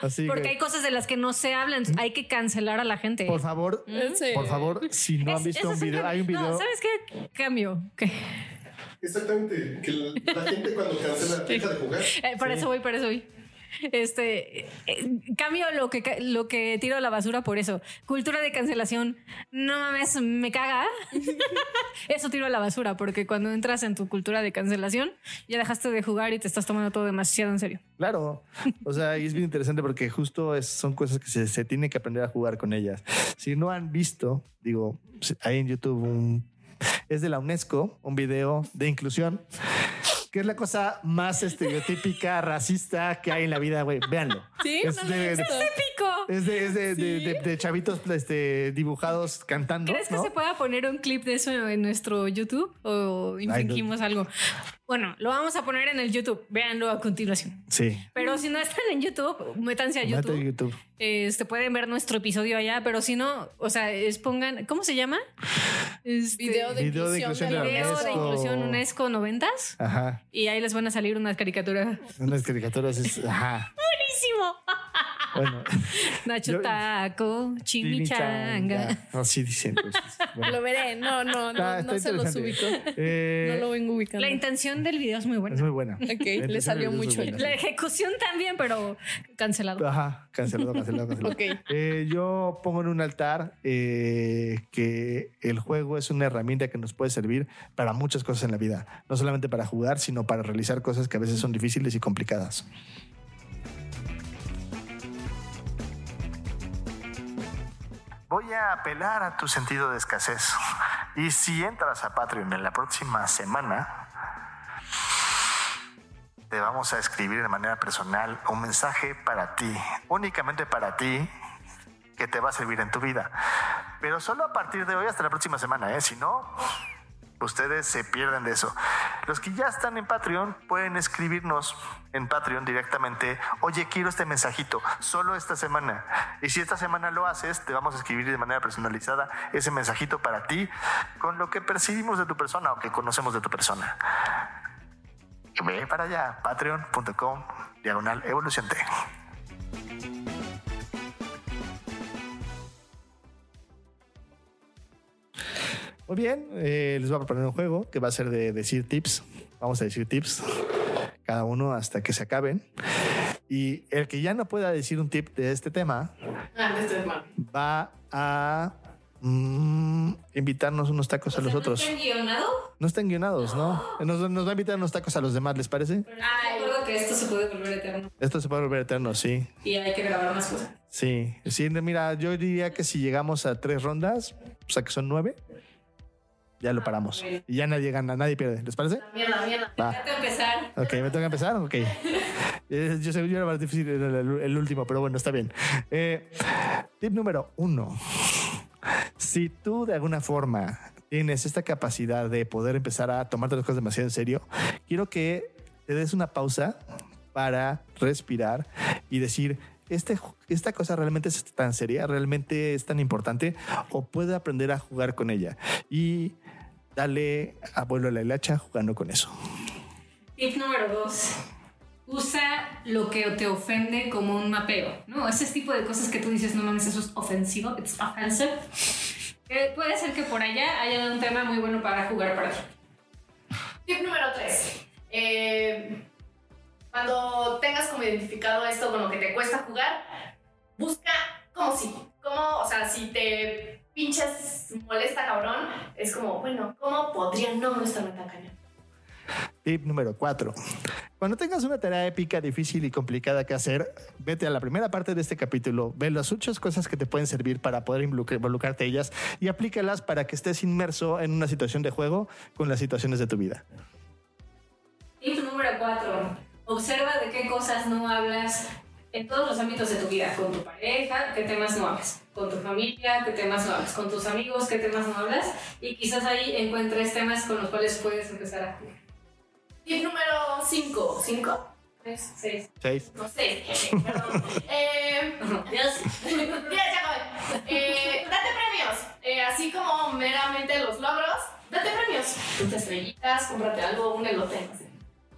Así Porque que, hay cosas de las que no se hablan. Hay que cancelar a la gente. por favor, Sí. por favor, si no han visto un video, hay un video. No, ¿sabes qué? Cambio. ¿Qué? Exactamente. Que la, la gente cuando cancela deja de jugar. Eh, para eso voy, para eso voy. Este eh, cambio lo que lo que tiro a la basura por eso. Cultura de cancelación. No mames, me caga. *laughs* eso tiro a la basura porque cuando entras en tu cultura de cancelación ya dejaste de jugar y te estás tomando todo demasiado en serio. Claro. O sea, y es bien interesante porque justo es- son cosas que se, se tiene que aprender a jugar con ellas. Si no han visto, digo, hay en YouTube un. Es de la UNESCO, un video de inclusión, que es la cosa más estereotípica, racista que hay en la vida, güey. Véanlo. Sí, *laughs* es no lo he de, es de, es de- de- de- de chavitos este, dibujados cantando. ¿Crees que ¿no? se pueda poner un clip de eso en nuestro YouTube o infringimos algo? Bueno, lo vamos a poner en el YouTube. Véanlo a continuación. Sí. Pero si no están en YouTube, métanse a YouTube. de YouTube. Este, pueden ver nuestro episodio allá, pero si no, o sea, es pongan, ¿cómo se llama? Este, Video de Video inclusión de inclusión la de video de inclusión UNESCO 90s Ajá. y ahí les van a salir unas caricaturas. Unas caricaturas. es- ajá. Buenísimo. Bueno. *laughs* Nacho Yo- Taco, Chimichanga. Así dicen. bueno. Lo veré. No, no, no, Está- no se los ubico. Eh, No lo vengo ubicando. La intención del video es muy buena. Es muy buena. Ok, le salió mucho. La ejecución también, pero cancelado. Ajá, cancelado, cancelado, cancelado. Ok. Eh, yo pongo en un altar eh, que el juego es una herramienta que nos puede servir para muchas cosas en la vida. No solamente para jugar, sino para realizar cosas que a veces son difíciles y complicadas. Voy a apelar a tu sentido de escasez. Y si entras a Patreon en la próxima semana, te vamos a escribir de manera personal un mensaje para ti, únicamente para ti, que te va a servir en tu vida. Pero solo a partir de hoy hasta la próxima semana, ¿eh? Si no, ustedes se pierden de eso. Los que ya están en Patreon pueden escribirnos en Patreon directamente, oye, quiero este mensajito, solo esta semana. Y si esta semana lo haces, te vamos a escribir de manera personalizada ese mensajito para ti con lo que percibimos de tu persona o que conocemos de tu persona. Ve para allá, patreon.com, diagonal Muy bien, eh, les voy a proponer un juego que va a ser de decir tips. Vamos a decir tips cada uno hasta que se acaben. Y el que ya no pueda decir un tip de este tema Ah, esto es malo. va a mm, invitarnos unos tacos a los otros. ¿No está guionado? No están guionados, ¿no? *gasps* Nos, nos va a invitar unos tacos a los demás, ¿les parece? Ay, recuerdo que esto se puede volver eterno. Esto se puede volver eterno, sí. Y hay que grabar más cosas. Sí, sí, mira, yo diría que si llegamos a tres rondas, o sea que son nueve, ya lo paramos. Y ya nadie gana, nadie pierde. ¿Les parece? Mierda, mierda. Va. Tengo que empezar. Ok, me tengo que empezar. Ok. *laughs* Eh, Yo sé, yo era más difícil el, el- el último, pero bueno, está bien. Eh, tip número uno. Si tú de alguna forma tienes esta capacidad de poder empezar a tomarte las cosas demasiado en serio, quiero que te des una pausa para respirar y decir, este, esta cosa realmente es tan seria, realmente es tan importante, o puedo aprender a jugar con ella. Y dale abuelo a la hilacha jugando con eso. Tip número dos. Usa lo que te ofende como un mapeo, ¿no? Ese tipo de cosas que tú dices, no mames, eso es ofensivo, it's offensive. Puede ser que por allá haya un tema muy bueno para jugar para ti. Tip número 3. Cuando tengas como identificado esto con lo que te cuesta jugar, busca como si, como, o sea, si te pinches molesta cabrón, es como, bueno, ¿cómo podría no molestarme tan cañón? Tip número 4. Cuando tengas una tarea épica, difícil y complicada que hacer, vete a la primera parte de este capítulo, ve las muchas cosas que te pueden servir para poder involucr- involucrarte ellas y aplícalas para que estés inmerso en una situación de juego con las situaciones de tu vida. Tip número 4. Observa de qué cosas no hablas en todos los ámbitos de tu vida. Con tu pareja, qué temas no hablas. Con tu familia, qué temas no hablas. Con tus amigos, qué temas no hablas. Y quizás ahí encuentres temas con los cuales puedes empezar a jugar. Tip número 5. ¿5? 3, 6. Seis. No sé, perdón. *laughs* eh, Dios. *laughs* Mira, ya acabé. Eh, date premios. Eh, así como meramente los logros, date premios. Tus estrellitas, cómprate algo, un elote. no sé.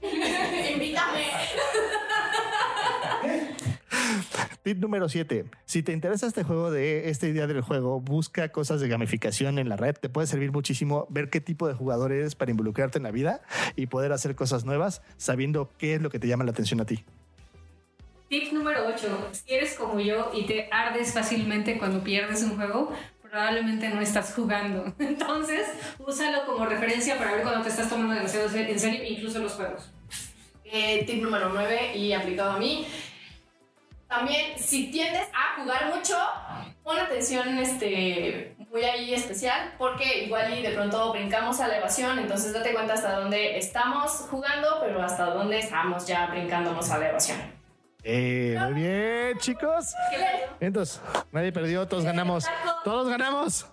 *laughs* Invítame. Tip número 7. Si te interesa este juego de esta idea del juego, busca cosas de gamificación en la red. Te puede servir muchísimo ver qué tipo de jugador eres para involucrarte en la vida y poder hacer cosas nuevas sabiendo qué es lo que te llama la atención a ti. Tip número 8. Si eres como yo y te ardes fácilmente cuando pierdes un juego, probablemente no estás jugando. *laughs* Entonces, úsalo como referencia para ver cuando te estás tomando demasiado en serio, incluso los juegos. Eh, tip número 9 y aplicado a mí. También, si tiendes a jugar mucho, pon atención este, muy ahí especial, porque igual y de pronto brincamos a la evasión, entonces date cuenta hasta dónde estamos jugando, pero hasta dónde estamos ya brincándonos a la evasión. Eh, muy bien, chicos. Entonces, nadie perdió, todos ganamos. Todos ganamos.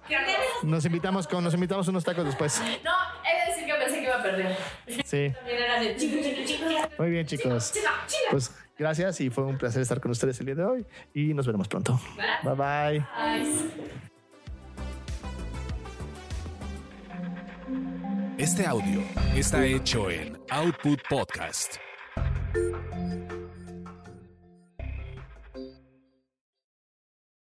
Nos invitamos con, nos invitamos unos tacos después. No, he de decir que pensé que iba a perder. Sí. *laughs* También era de chico, chico, chico. Muy bien, chicos. Pues gracias y fue un placer estar con ustedes el día de hoy y nos veremos pronto. Bye bye. Este audio está hecho en Output Podcast.